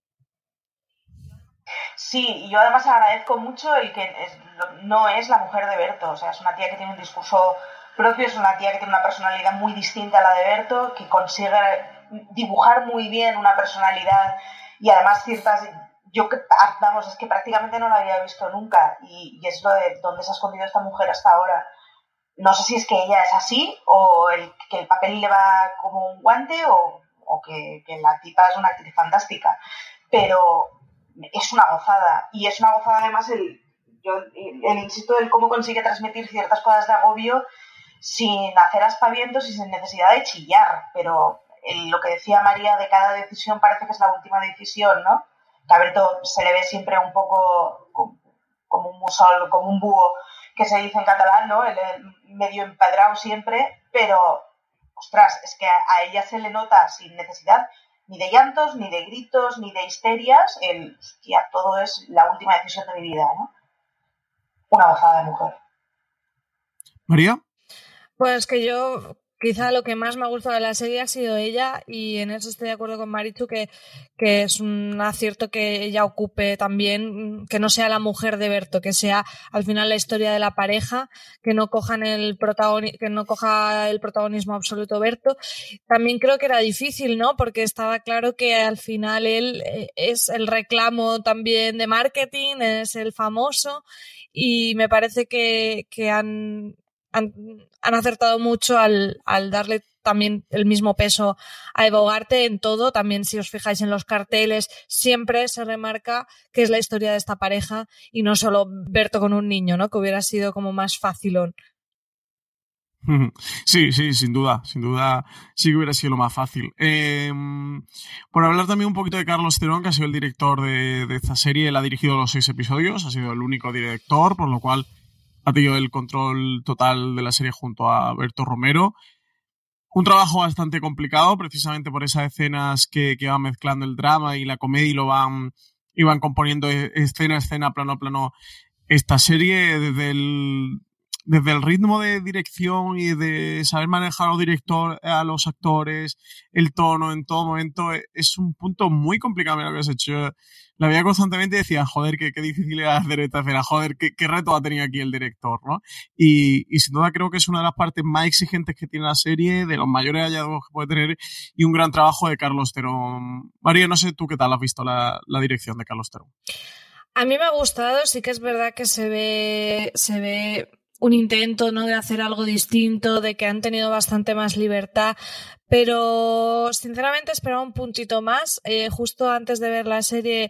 Sí, y yo además agradezco mucho el que es, no es la mujer de Berto, o sea, es una tía que tiene un discurso propio, es una tía que tiene una personalidad muy distinta a la de Berto, que consigue dibujar muy bien una personalidad y además ciertas yo, ah, vamos, es que prácticamente no la había visto nunca y, es lo de dónde se ha escondido esta mujer hasta ahora. No sé si es que ella es así o el, que el papel le va como un guante o, o que, la tipa es una actriz fantástica, pero es una gozada y es una gozada además el, yo, el, el insisto del cómo consigue transmitir ciertas cosas de agobio sin hacer aspavientos y sin necesidad de chillar, pero el, lo que decía María de cada decisión parece que es la última decisión, ¿no? Que a Berto se le ve siempre un poco como un musol, como un búho, que se dice en catalán, ¿no? El, medio empadrado siempre, pero, ostras, es que a ella se le nota sin necesidad ni de llantos, ni de gritos, ni de histerias, el, hostia, todo es la última decisión de mi vida, ¿no? Una gozada de mujer.
María.
Pues que yo quizá lo que más me ha gustado de la serie ha sido ella y en eso estoy de acuerdo con Marichu que, que es un acierto que ella ocupe también, que no sea la mujer de Berto, que sea al final la historia de la pareja, que no cojan el que no coja el protagonismo absoluto Berto. También creo que era difícil, ¿no? Porque estaba claro que al final él eh, es el reclamo también de marketing, es el famoso y me parece que, que han han, acertado mucho al, darle también el mismo peso a Evogarte en todo. También, si os fijáis en los carteles, siempre se remarca que es la historia de esta pareja y no solo Berto con un niño, ¿no? Que hubiera sido como más fácilón.
Sí, sí, sin duda, sin duda sí que hubiera sido lo más fácil. Em, por hablar también un poquito de Carlos Terón, que ha sido el director de, de, esta serie, él ha dirigido los seis episodios, ha sido el único director, por lo cual ha tenido el control total de la serie junto a Berto Romero. Un trabajo bastante complicado, precisamente por esas escenas que, van mezclando el drama y la comedia y lo van, iban componiendo e, escena a escena, plano a plano, esta serie desde el, desde el ritmo de dirección y de saber manejar a director, a los actores, el tono en todo momento, e, es un punto muy complicado lo que has hecho la veía constantemente y decía, joder, qué, qué difícil era hacer esta escena, joder, qué, qué, reto ha tenido aquí el director, ¿no? Y, y, sin duda creo que es una de las partes más exigentes que tiene la serie, de los mayores hallazgos que puede tener y un gran trabajo de Carlos Terón. María, no sé tú qué tal has visto la, la dirección de Carlos Terón.
A mí me ha gustado, sí que es verdad que se ve, se ve un intento ¿no? de hacer algo distinto, de que han tenido bastante más libertad, pero sinceramente esperaba un puntito más. Eh, justo antes de ver la serie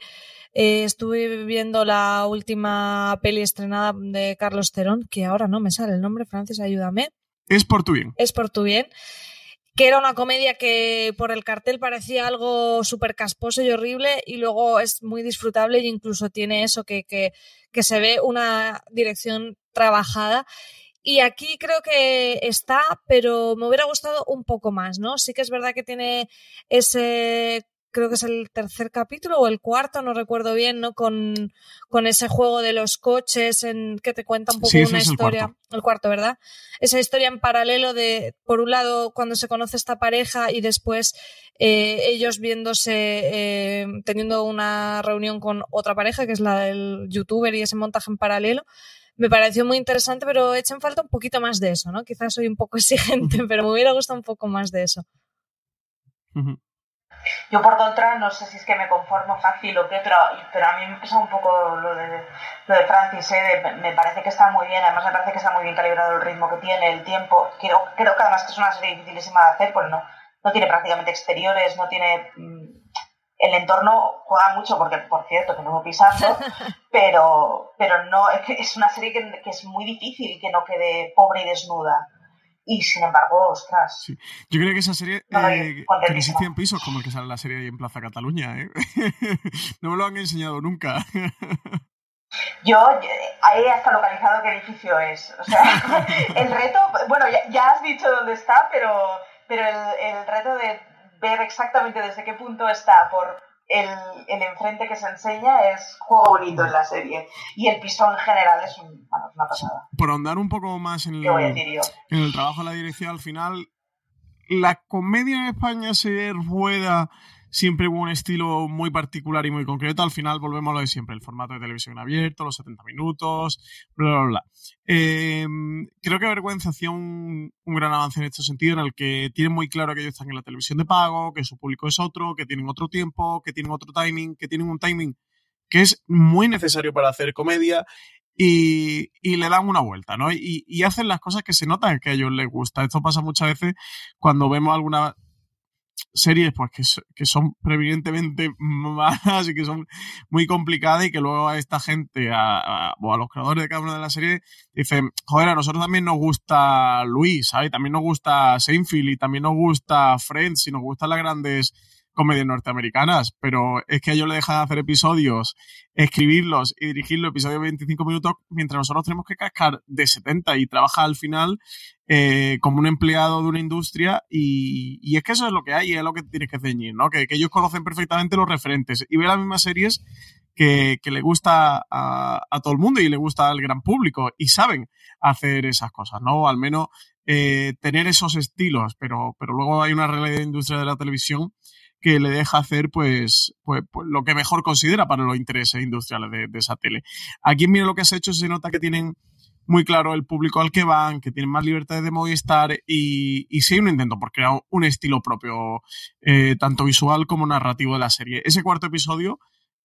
eh, estuve viendo la última peli estrenada de Carlos Terón, que ahora no me sale el nombre, Francis, ayúdame.
Es por tu bien.
Es por tu bien que era una comedia que por el cartel parecía algo súper casposo y horrible y luego es muy disfrutable e incluso tiene eso que, que, que se ve una dirección trabajada. Y aquí creo que está, pero me hubiera gustado un poco más, ¿no? Sí que es verdad que tiene ese creo que es el tercer capítulo o el cuarto, no recuerdo bien, ¿no? Con, con ese juego de los coches en que te cuenta un poco una historia. El cuarto. ¿verdad? Esa historia en paralelo de, por un lado, cuando se conoce esta pareja y después eh, ellos viéndose, eh, teniendo una reunión con otra pareja, que es la del youtuber y ese montaje en paralelo me pareció muy interesante, pero echen falta un poquito más de eso, ¿no? Quizás soy un poco exigente, pero me hubiera gustado un poco más de eso.
Yo por contra, no sé si es que me conformo fácil o qué, pero, pero a mí me pesa un poco lo de, lo de Francis, ¿eh? me parece que está muy bien, además me parece que está muy bien calibrado el ritmo que tiene, el tiempo. Creo, creo que además que es una serie dificilísima de hacer, porque no, no tiene prácticamente exteriores, no tiene... Mm, el entorno juega mucho, porque por cierto, que no pisando, pero, pero no, es, que es una serie que, que es muy difícil que no quede pobre y desnuda y sin embargo, ostras.
Sí. Yo creo que esa serie eh, que existe en pisos, como el que sale la serie ahí en Plaza Cataluña, ¿eh? no me lo han enseñado nunca.
Yo ahí hasta localizado qué edificio es. O sea, el reto, bueno, ya, has dicho dónde está, pero, pero el, el reto de ver exactamente desde qué punto está por el, el, enfrente que se enseña es juego bonito en la serie. Y el piso en general es, un, una pasada.
Por ahondar un poco más en el, en el trabajo de la dirección, al final, la comedia en España se rueda siempre hubo un estilo muy particular y muy concreto. Al final volvemos a lo de siempre, el formato de televisión abierto, los 70 minutos, bla, bla, bla. Em, creo que Vergüenza hacía un, gran avance en este sentido, en el que tienen muy claro que ellos están en la televisión de pago, que su público es otro, que tienen otro tiempo, que tienen otro timing, que tienen un timing que es muy necesario para hacer comedia y, y, le dan una vuelta, ¿no? Y, y, hacen las cosas que se notan que a ellos les gusta. Esto pasa muchas veces cuando vemos alguna series pues que, que son previdentemente malas y que son muy complicadas y que luego a esta gente, a, o a los creadores de cada una de las series, dicen, joder, a nosotros también nos gusta Luis, ¿sabes? También nos gusta Seinfeld y también nos gusta Friends y nos gustan las grandes comedias norteamericanas, pero es que ellos le dejan hacer episodios, escribirlos y dirigirlos episodios de 25 minutos, mientras nosotros tenemos que cascar de 70 y trabajar al final eh, como un empleado de una industria y, es que eso es lo que hay y es lo que tienes que ceñir, ¿no? Que, ellos conocen perfectamente los referentes y ven las mismas series que, le gusta a, todo el mundo y le gusta al gran público y saben hacer esas cosas, ¿no? al menos eh, tener esos estilos, pero, pero luego hay una realidad de industria de la televisión que le deja hacer pues, pues, pues lo que mejor considera para los intereses industriales de, esa tele. Aquí mira lo que has hecho, se nota que tienen muy claro el público al que van, que tienen más libertad de Movistar y, y sí un intento por crear un estilo propio, eh, tanto visual como narrativo de la serie. Ese cuarto episodio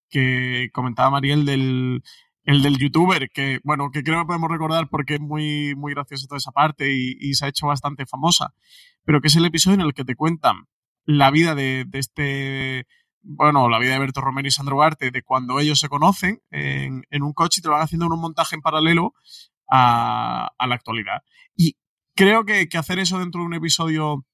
que comentaba Mariel del el del youtuber, que bueno, que creo que podemos recordar porque es muy, muy graciosa toda esa parte y, y, se ha hecho bastante famosa, pero que es el episodio en el que te cuentan la vida de, este, bueno, la vida de Berto Romero y Sandro Ugarte, de cuando ellos se conocen en, en un coche y te van haciendo en un montaje en paralelo a, a la actualidad. Y creo que, que, hacer eso dentro de un episodio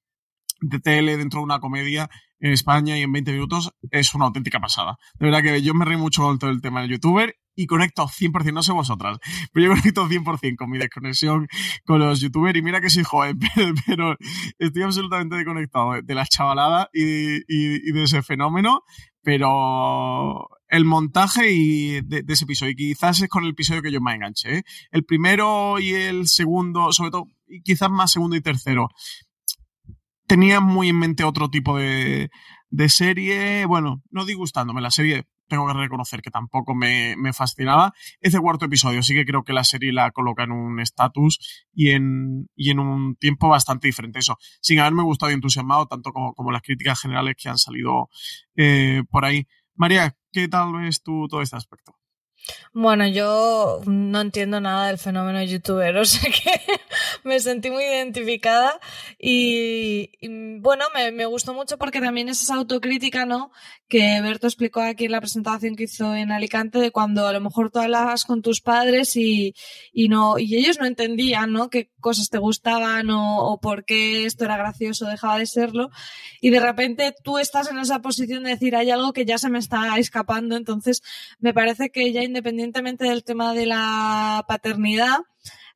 de tele, dentro de una comedia en España y en 20 minutos es una auténtica pasada. De verdad que yo me reí mucho con todo el tema del youtuber y conecto 100%, no sé vosotras, pero yo conecto 100% con mi desconexión con los youtubers y mira que soy joven, pero, estoy absolutamente desconectado de la chavalada y, y, de ese fenómeno, pero el montaje y de, de, ese episodio. Y quizás es con el episodio que yo más enganché. ¿eh? El primero y el segundo, sobre todo, y quizás más segundo y tercero. Tenía muy en mente otro tipo de, de serie. Bueno, no disgustándome. La serie tengo que reconocer que tampoco me, me, fascinaba. Ese cuarto episodio sí que creo que la serie la coloca en un estatus y en, y en un tiempo bastante diferente. Eso, sin haberme gustado y entusiasmado, tanto como, como las críticas generales que han salido eh, por ahí. María, ¿qué tal ves tú todo este aspecto?
Bueno, yo no entiendo nada del fenómeno youtuber, o sea que me sentí muy identificada y, y bueno, me, me, gustó mucho porque también es esa autocrítica, ¿no? Que Berto explicó aquí en la presentación que hizo en Alicante de cuando a lo mejor tú hablabas con tus padres y, y no, y ellos no entendían, ¿no? Qué cosas te gustaban o, o por qué esto era gracioso, dejaba de serlo. Y de repente tú estás en esa posición de decir, hay algo que ya se me está escapando, entonces me parece que ya del tema de la paternidad,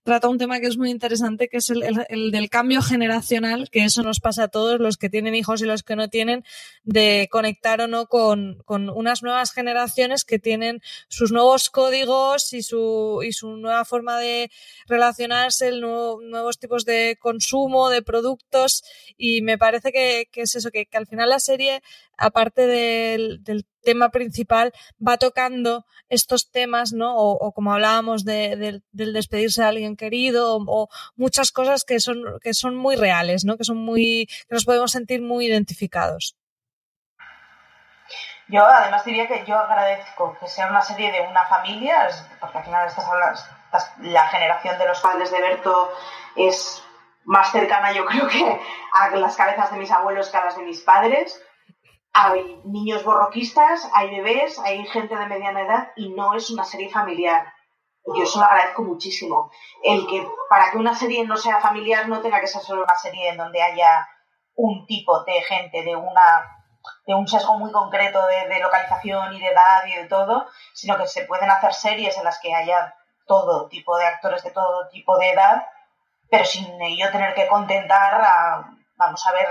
trata un tema que es muy interesante, que es el, el, el, del cambio generacional, que eso nos pasa a todos, los que tienen hijos y los que no tienen, de conectar o no con, unas nuevas generaciones que tienen sus nuevos códigos y su, y su nueva forma de relacionarse, el nuevo, nuevos tipos de consumo, de productos, y me parece que, que es eso, que, que al final la serie, aparte del, del tema principal va tocando estos temas, ¿no? O, como hablábamos de, de, del despedirse de alguien querido, o, muchas cosas que son, que son muy reales, ¿no? Que son muy, que nos podemos sentir muy identificados.
Yo además diría que yo agradezco que sea una serie de una familia, porque al final estas, estas, la generación de los padres de Berto es más cercana yo creo que a las cabezas de mis abuelos que a las de mis padres hay niños borroquistas, hay bebés, hay gente de mediana edad y no es una serie familiar. Yo eso lo agradezco muchísimo. El que para que una serie no sea familiar no tenga que ser solo una serie en donde haya un tipo de gente, de una de un sesgo muy concreto de, localización y de edad y de todo, sino que se pueden hacer series en las que haya todo tipo de actores de todo tipo de edad, pero sin ello tener que contentar a, vamos a ver,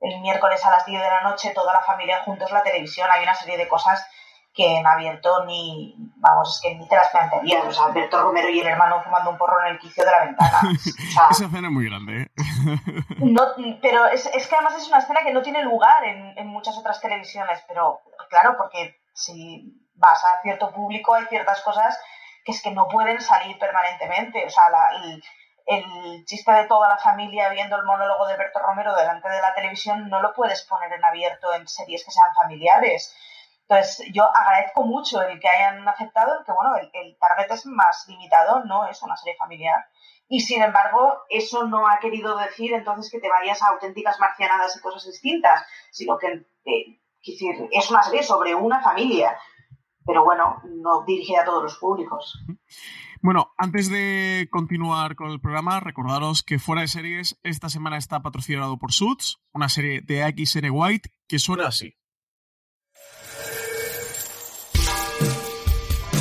el miércoles a las 10 de la noche toda la familia juntos la televisión. Hay una serie de cosas que en abierto ni, vamos, es que ni te las plantearías. O sea, Alberto Romero y el hermano fumando un porro en el quicio de la ventana. O sea,
Esa escena es muy grande, ¿eh?
no, pero es, es, que además es una escena que no tiene lugar en, en muchas otras televisiones, pero claro, porque si vas a cierto público hay ciertas cosas que es que no pueden salir permanentemente. O sea, la, el, el chiste de toda la familia viendo el monólogo de Berto Romero delante de la televisión no lo puedes poner en abierto en series que sean familiares. Entonces, yo agradezco mucho el que hayan aceptado que, bueno, el, target es más limitado, no es una serie familiar. Y sin embargo, eso no ha querido decir entonces que te vayas a auténticas marcianadas y cosas distintas, sino que eh, es una serie sobre una familia, pero bueno, no dirigida a todos los públicos.
Bueno, antes de continuar con el programa, recordaros que Fuera de Series esta semana está patrocinado por Suits, una serie de XN White que suena así.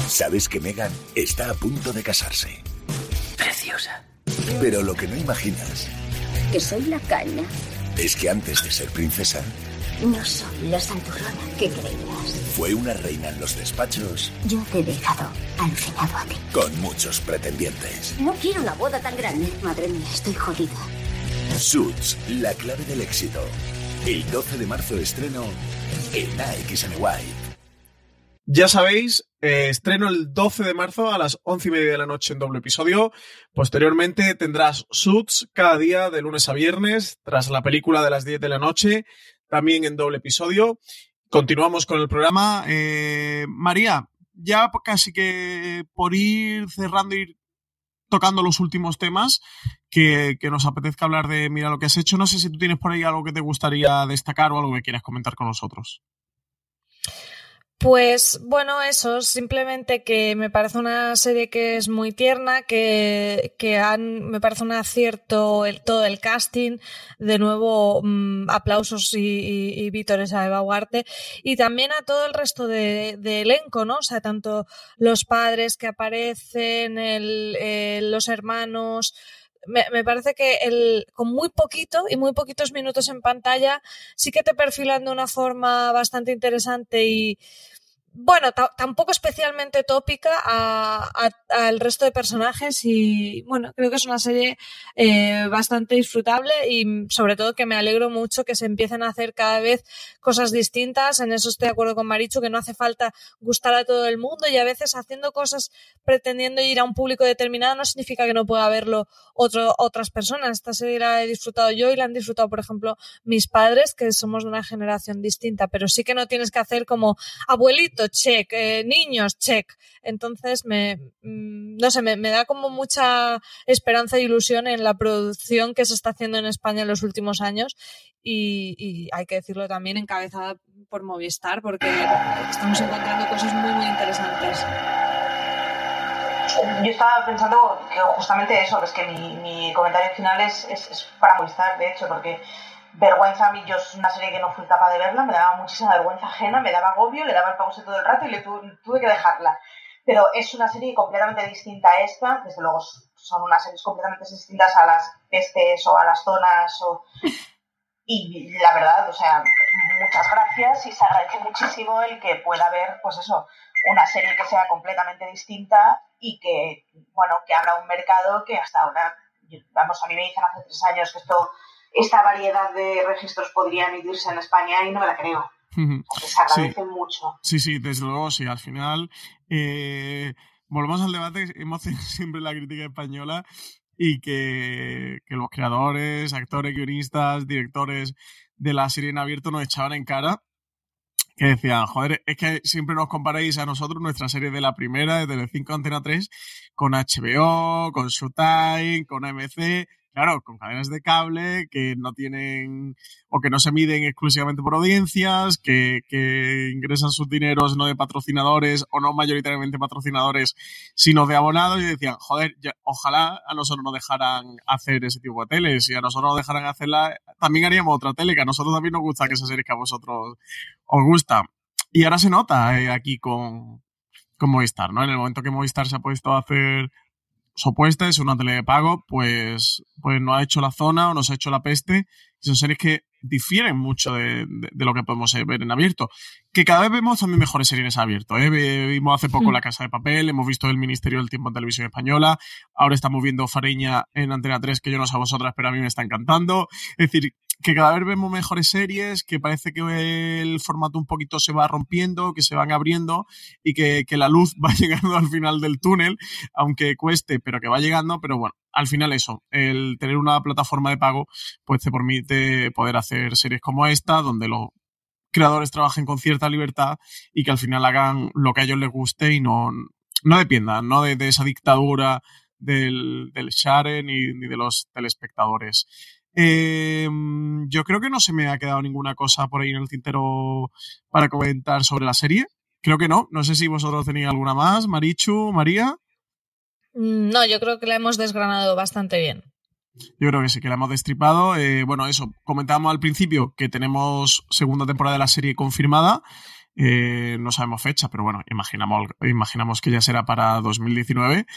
Sabes que Megan está a punto de casarse.
Preciosa.
Pero lo que no imaginas
Que soy la caña.
es que antes de ser princesa,
No soy la santurrona que creías.
Fue una reina en los despachos.
Yo te he dejado alucinado a ti.
Con muchos pretendientes.
No quiero una boda tan grande. Madre mía, estoy jodida.
Suits, la clave del éxito. El 12 de marzo estreno en AXNY.
Ya sabéis, eh, estreno el 12 de marzo a las 11 y media de la noche en doble episodio. Posteriormente tendrás Suits cada día de lunes a viernes, tras la película de las 10 de la noche, también en doble episodio. Continuamos con el programa. Eh, María, ya casi que por ir cerrando, ir tocando los últimos temas, que, que, nos apetezca hablar de Mira lo que has hecho. No sé si tú tienes por ahí algo que te gustaría destacar o algo que quieras comentar con nosotros.
Pues bueno, eso, simplemente que me parece una serie que es muy tierna, que, que han, me parece un acierto el, todo el casting, de nuevo mmm, aplausos y, y, y, vítores a Eva Huarte, y también a todo el resto de, de, elenco, ¿no? O sea, tanto los padres que aparecen, el, eh, los hermanos, me, me, parece que el, con muy poquito y muy poquitos minutos en pantalla sí que te perfilan de una forma bastante interesante y bueno, tampoco especialmente tópica al resto de personajes y bueno, creo que es una serie eh, bastante disfrutable y sobre todo que me alegro mucho que se empiecen a hacer cada vez cosas distintas. En eso estoy de acuerdo con Marichu, que no hace falta gustar a todo el mundo y a veces haciendo cosas pretendiendo ir a un público determinado no significa que no pueda verlo otro, otras personas. Esta serie la he disfrutado yo y la han disfrutado, por ejemplo, mis padres, que somos de una generación distinta, pero sí que no tienes que hacer como abuelito check, eh, niños, check. Entonces, me, mm, no sé, me, da como mucha esperanza e ilusión en la producción que se está haciendo en España en los últimos años y, hay que decirlo también encabezada por Movistar porque estamos encontrando cosas muy, muy interesantes.
Yo estaba pensando que justamente eso, es que mi, comentario final es, es para Movistar, de hecho, porque vergüenza a mí, yo es una serie que no fui capaz de verla, me daba muchísima vergüenza ajena, me daba agobio, le daba el pause todo el rato y le tuve, que dejarla. Pero es una serie completamente distinta a esta, desde luego son unas series completamente distintas a las pestes o a las zonas o... Y la verdad, o sea, muchas gracias y se agradece muchísimo el que pueda haber, pues eso, una serie que sea completamente distinta y que, bueno, que abra un mercado que hasta ahora, vamos, a mí me dicen hace tres años que esto esta variedad de registros podría emitirse en España y no me la creo. Se agradece
sí.
mucho.
Sí, sí, desde luego, sí. Al final, eh, volvemos al debate, hemos tenido siempre la crítica española y que, que, los creadores, actores, guionistas, directores de la serie en abierto nos echaban en cara que decían, joder, es que siempre nos comparáis a nosotros, nuestra serie de la primera, de Telecinco Antena 3, con HBO, con Showtime, con AMC, claro, con cadenas de cable que no tienen o que no se miden exclusivamente por audiencias, que, que, ingresan sus dineros no de patrocinadores o no mayoritariamente patrocinadores, sino de abonados y decían, joder, ojalá a nosotros nos dejaran hacer ese tipo de teles y a nosotros nos dejaran hacerla, también haríamos otra tele, que a nosotros también nos gusta que esa serie que a vosotros os gusta. Y ahora se nota eh, aquí con, con Movistar, ¿no? En el momento que Movistar se ha puesto a hacer opuesta, es una tele de pago, pues, pues no ha hecho la zona o nos ha hecho la peste. Y son series que difieren mucho de, de, de, lo que podemos ver en abierto. Que cada vez vemos también mejores series en abierto. ¿eh? Vimos hace poco mm. La Casa de Papel, hemos visto El Ministerio del Tiempo en Televisión Española, ahora estamos viendo Fareña en Antena 3, que yo no sé a vosotras, pero a mí me está encantando. Es decir, que cada vez vemos mejores series, que parece que el formato un poquito se va rompiendo, que se van abriendo y que, que la luz va llegando al final del túnel, aunque cueste, pero que va llegando, pero bueno, al final eso, el tener una plataforma de pago, pues te permite poder hacer series como esta, donde los creadores trabajen con cierta libertad y que al final hagan lo que a ellos les guste y no, no dependan, ¿no? De, esa dictadura del, del share ni de los telespectadores. Eh, yo creo que no se me ha quedado ninguna cosa por ahí en el tintero para comentar sobre la serie. Creo que no. No sé si vosotros tenéis alguna más. Marichu, María.
No, yo creo que la hemos desgranado bastante bien.
Yo creo que sí, que la hemos destripado. Eh, bueno, eso, comentábamos al principio que tenemos segunda temporada de la serie confirmada. Eh, no sabemos fecha, pero bueno, imaginamos, imaginamos que ya será para 2019.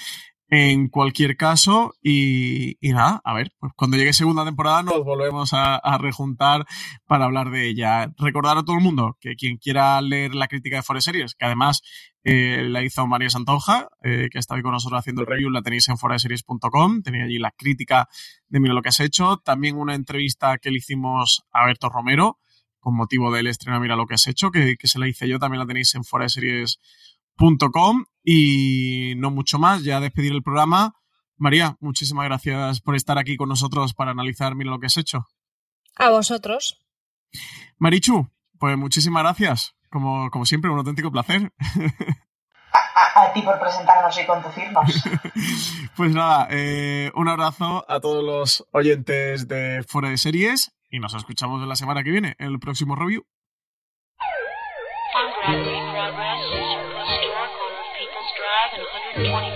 En cualquier caso, y, nada, a ver, pues cuando llegue segunda temporada nos volvemos. a, rejuntar para hablar de ella. Recordar a todo el mundo que quien quiera leer la crítica de Forest Series, que además eh, la hizo María Santonja, eh, que está hoy con nosotros haciendo el review, la tenéis en foreseries.com, tenéis allí la crítica de Mira lo que has hecho, también una entrevista que le hicimos a Berto Romero, con motivo del estreno Mira lo que has hecho, que, se la hice yo, también la tenéis en y no mucho más, ya despedir el programa. María, muchísimas gracias por estar aquí con nosotros para analizar Mira lo que has hecho.
A vosotros.
Marichu, pues muchísimas gracias. Como, como siempre, un auténtico placer.
A, ti por presentarnos y conducirnos.
pues nada, eh, un abrazo a todos los oyentes de Fuera de Series y nos escuchamos la semana que viene en el próximo review. 20.